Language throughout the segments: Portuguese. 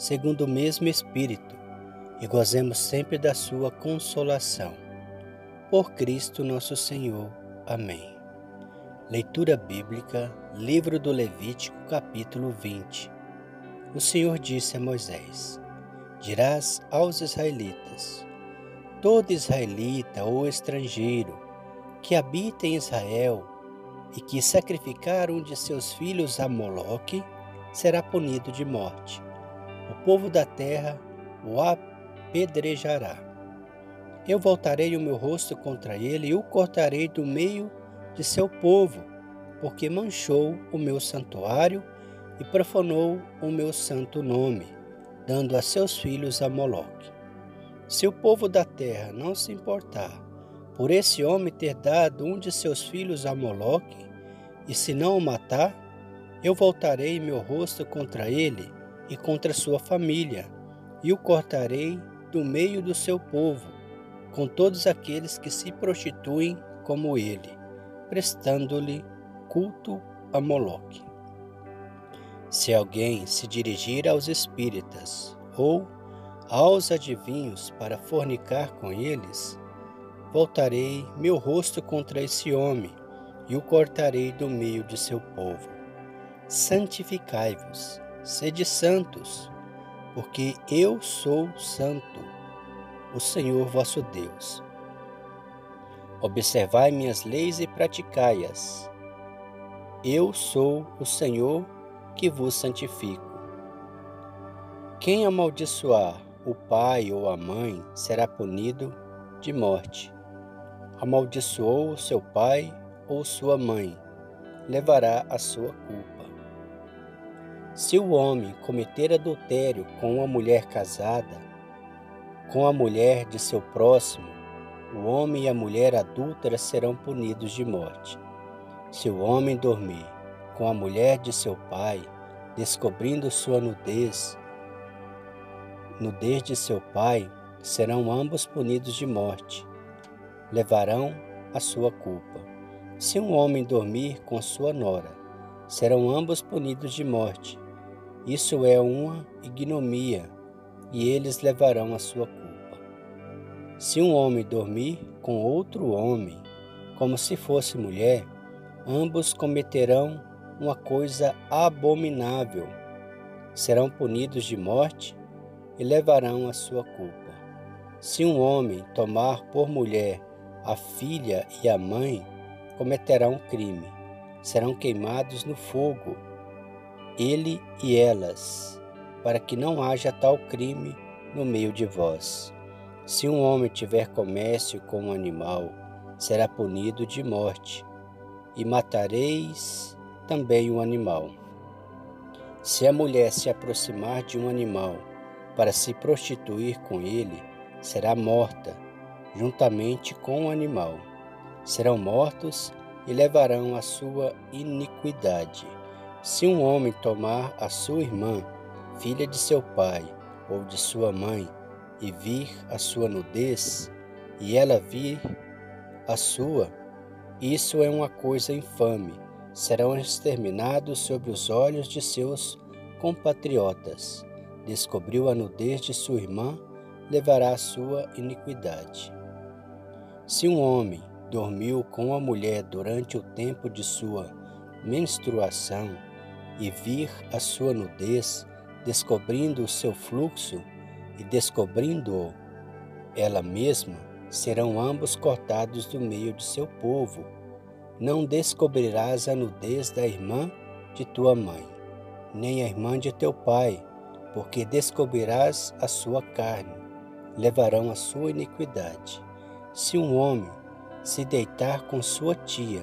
segundo o mesmo Espírito, e gozemos sempre da Sua consolação. Por Cristo nosso Senhor. Amém. Leitura Bíblica, Livro do Levítico, capítulo 20. O Senhor disse a Moisés: Dirás aos israelitas: Todo israelita ou estrangeiro que habita em Israel e que sacrificar um de seus filhos a Moloque será punido de morte o povo da terra o apedrejará. Eu voltarei o meu rosto contra ele e o cortarei do meio de seu povo, porque manchou o meu santuário e profanou o meu santo nome, dando a seus filhos a Moloque. Se o povo da terra não se importar por esse homem ter dado um de seus filhos a Moloque, e se não o matar, eu voltarei meu rosto contra ele e contra sua família, e o cortarei do meio do seu povo, com todos aqueles que se prostituem como ele, prestando-lhe culto a Moloque. Se alguém se dirigir aos espíritas ou aos adivinhos para fornicar com eles, voltarei meu rosto contra esse homem e o cortarei do meio de seu povo. Santificai-vos Sede santos, porque eu sou santo, o Senhor vosso Deus. Observai minhas leis e praticai-as. Eu sou o Senhor que vos santifico. Quem amaldiçoar o pai ou a mãe será punido de morte. Amaldiçoou seu pai ou sua mãe, levará a sua culpa. Se o homem cometer adultério com uma mulher casada, com a mulher de seu próximo, o homem e a mulher adúltera serão punidos de morte. Se o homem dormir com a mulher de seu pai, descobrindo sua nudez, nudez de seu pai, serão ambos punidos de morte. Levarão a sua culpa. Se um homem dormir com sua nora, serão ambos punidos de morte. Isso é uma ignomia, e eles levarão a sua culpa. Se um homem dormir com outro homem, como se fosse mulher, ambos cometerão uma coisa abominável. Serão punidos de morte e levarão a sua culpa. Se um homem tomar por mulher a filha e a mãe, cometerá um crime. Serão queimados no fogo ele e elas, para que não haja tal crime no meio de vós. Se um homem tiver comércio com um animal, será punido de morte, e matareis também o animal. Se a mulher se aproximar de um animal para se prostituir com ele, será morta, juntamente com o animal. Serão mortos e levarão a sua iniquidade. Se um homem tomar a sua irmã, filha de seu pai ou de sua mãe, e vir a sua nudez, e ela vir a sua, isso é uma coisa infame. Serão exterminados sobre os olhos de seus compatriotas. Descobriu a nudez de sua irmã, levará a sua iniquidade. Se um homem dormiu com a mulher durante o tempo de sua menstruação, e vir a sua nudez, descobrindo o seu fluxo e descobrindo-o ela mesma, serão ambos cortados do meio de seu povo. Não descobrirás a nudez da irmã de tua mãe, nem a irmã de teu pai, porque descobrirás a sua carne, levarão a sua iniquidade. Se um homem se deitar com sua tia,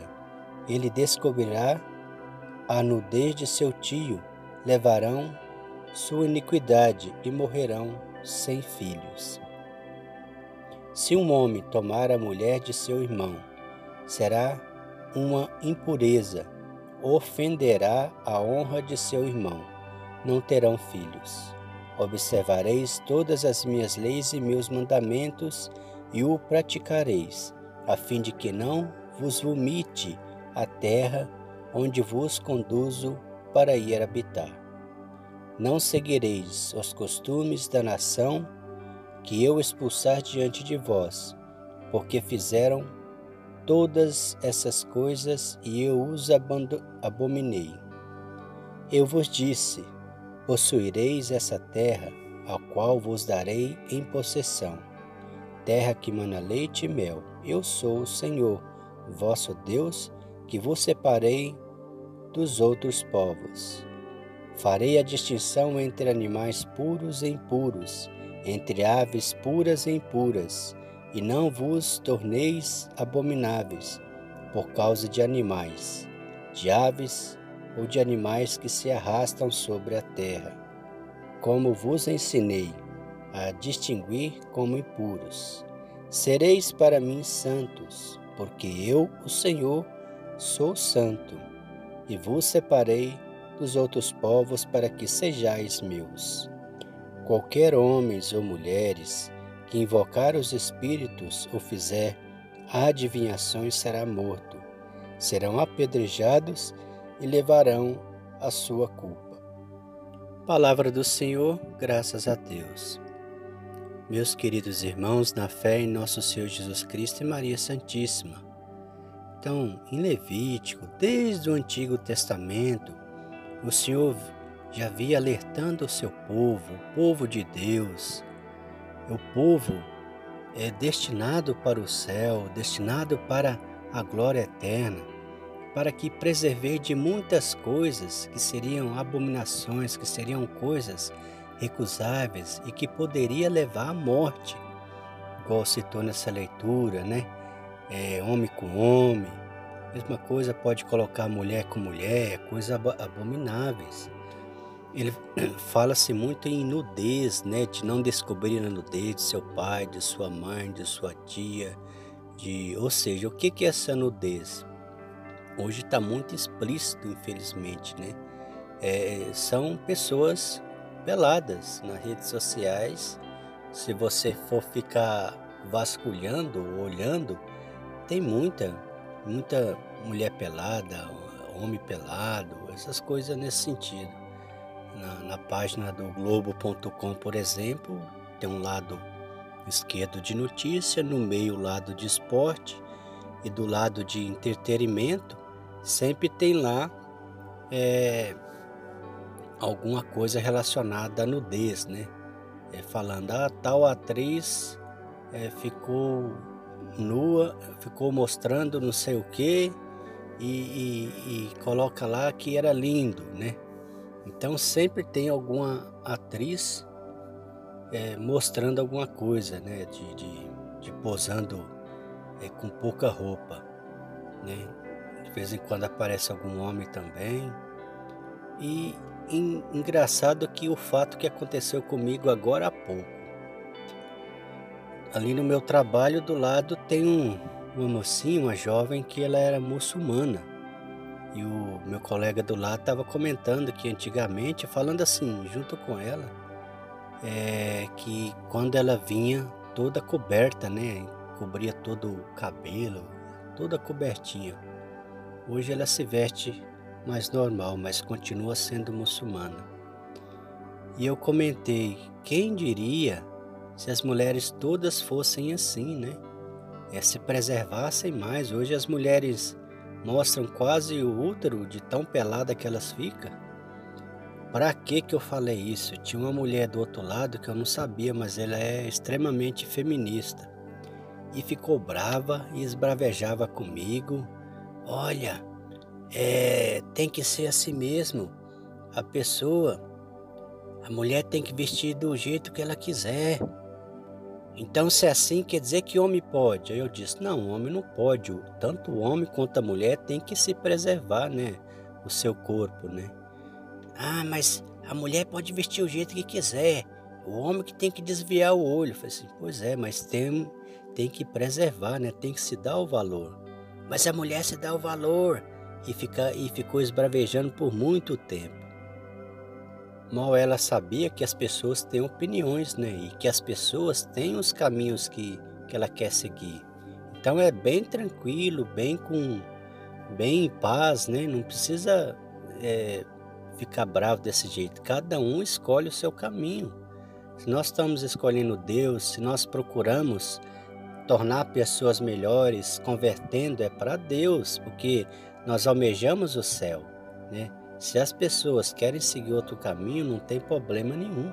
ele descobrirá a nudez de seu tio levarão sua iniquidade e morrerão sem filhos. Se um homem tomar a mulher de seu irmão, será uma impureza, ofenderá a honra de seu irmão, não terão filhos. Observareis todas as minhas leis e meus mandamentos e o praticareis, a fim de que não vos vomite a terra onde vos conduzo para ir habitar. Não seguireis os costumes da nação que eu expulsar diante de vós, porque fizeram todas essas coisas e eu os abominei. Eu vos disse: possuireis essa terra, a qual vos darei em possessão, terra que mana leite e mel. Eu sou o Senhor, vosso Deus, que vos separei dos outros povos. Farei a distinção entre animais puros e impuros, entre aves puras e impuras, e não vos torneis abomináveis por causa de animais, de aves ou de animais que se arrastam sobre a terra, como vos ensinei a distinguir como impuros. Sereis para mim santos, porque eu, o Senhor, sou santo, e vos separei dos outros povos para que sejais meus. Qualquer homens ou mulheres que invocar os espíritos ou fizer adivinhações será morto. Serão apedrejados e levarão a sua culpa. Palavra do Senhor, graças a Deus. Meus queridos irmãos, na fé em nosso Senhor Jesus Cristo e Maria Santíssima. Então, em Levítico, desde o Antigo Testamento, o Senhor já via alertando o seu povo, o povo de Deus, o povo é destinado para o céu, destinado para a glória eterna, para que preservei de muitas coisas que seriam abominações, que seriam coisas recusáveis e que poderia levar à morte, igual citou nessa leitura, né? É, homem com homem, mesma coisa pode colocar mulher com mulher, coisas abomináveis ele fala-se muito em nudez, né? De não descobrir a nudez de seu pai, de sua mãe, de sua tia, de, ou seja, o que é essa nudez? Hoje está muito explícito, infelizmente, né? É, são pessoas peladas nas redes sociais. Se você for ficar vasculhando, olhando, tem muita, muita mulher pelada, homem pelado, essas coisas nesse sentido na, na página do Globo.com, por exemplo, tem um lado esquerdo de notícia, no meio lado de esporte e do lado de entretenimento, sempre tem lá é, alguma coisa relacionada à nudez, né? É, falando, ah, tal atriz é, ficou nua, ficou mostrando não sei o que e, e, coloca lá que era lindo, né? Então sempre tem alguma atriz é, mostrando alguma coisa, né? De, de, de posando é, com pouca roupa, né? De vez em quando aparece algum homem também. E em, engraçado que o fato que aconteceu comigo agora há pouco. Ali no meu trabalho do lado tem um, uma mocinha, uma jovem que ela era muçulmana. E o meu colega do lado estava comentando que antigamente, falando assim, junto com ela, é, que quando ela vinha toda coberta, né? Cobria todo o cabelo, toda cobertinha. Hoje ela se veste mais normal, mas continua sendo muçulmana. E eu comentei, quem diria se as mulheres todas fossem assim, né? É, se preservassem mais. Hoje as mulheres mostram quase o útero de tão pelada que elas ficam. Para que que eu falei isso? Tinha uma mulher do outro lado que eu não sabia, mas ela é extremamente feminista. E ficou brava e esbravejava comigo. Olha, é, tem que ser assim mesmo. A pessoa, a mulher tem que vestir do jeito que ela quiser. Então, se é assim, quer dizer que homem pode. Aí eu disse: não, homem não pode. Tanto o homem quanto a mulher tem que se preservar, né? O seu corpo, né? Ah, mas a mulher pode vestir o jeito que quiser, o homem que tem que desviar o olho. Eu falei assim, pois é, mas tem, tem que preservar, né? Tem que se dar o valor. Mas a mulher se dá o valor e, fica, e ficou esbravejando por muito tempo. Mal ela sabia que as pessoas têm opiniões, né? E que as pessoas têm os caminhos que, que ela quer seguir. Então é bem tranquilo, bem com bem em paz, né? Não precisa é, ficar bravo desse jeito. Cada um escolhe o seu caminho. Se nós estamos escolhendo Deus, se nós procuramos tornar pessoas melhores, convertendo, é para Deus, porque nós almejamos o céu, né? Se as pessoas querem seguir outro caminho, não tem problema nenhum,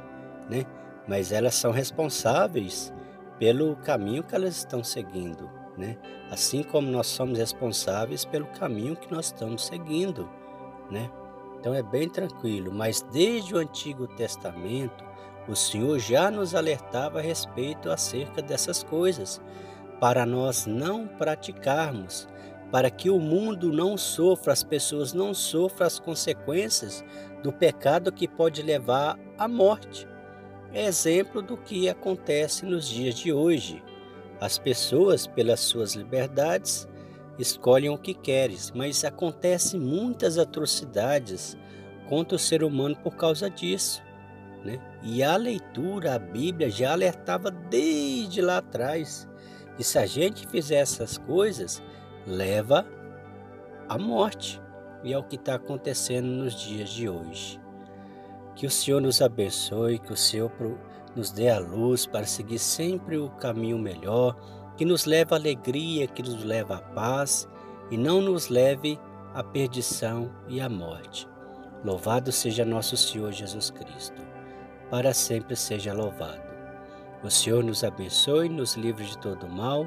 né? Mas elas são responsáveis pelo caminho que elas estão seguindo, né? Assim como nós somos responsáveis pelo caminho que nós estamos seguindo, né? Então é bem tranquilo, mas desde o Antigo Testamento, o Senhor já nos alertava a respeito acerca dessas coisas, para nós não praticarmos, para que o mundo não sofra, as pessoas não sofram as consequências do pecado que pode levar à morte. É exemplo do que acontece nos dias de hoje. As pessoas, pelas suas liberdades, escolhem o que querem, mas acontecem muitas atrocidades contra o ser humano por causa disso. Né? E a leitura, a Bíblia já alertava desde lá atrás que se a gente fizer essas coisas, leva à morte. E é o que está acontecendo nos dias de hoje. Que o Senhor nos abençoe, que o Senhor nos dê a luz para seguir sempre o caminho melhor que nos leva à alegria, que nos leva à paz e não nos leve à perdição e à morte. Louvado seja nosso Senhor Jesus Cristo. Para sempre seja louvado. O Senhor nos abençoe, nos livre de todo mal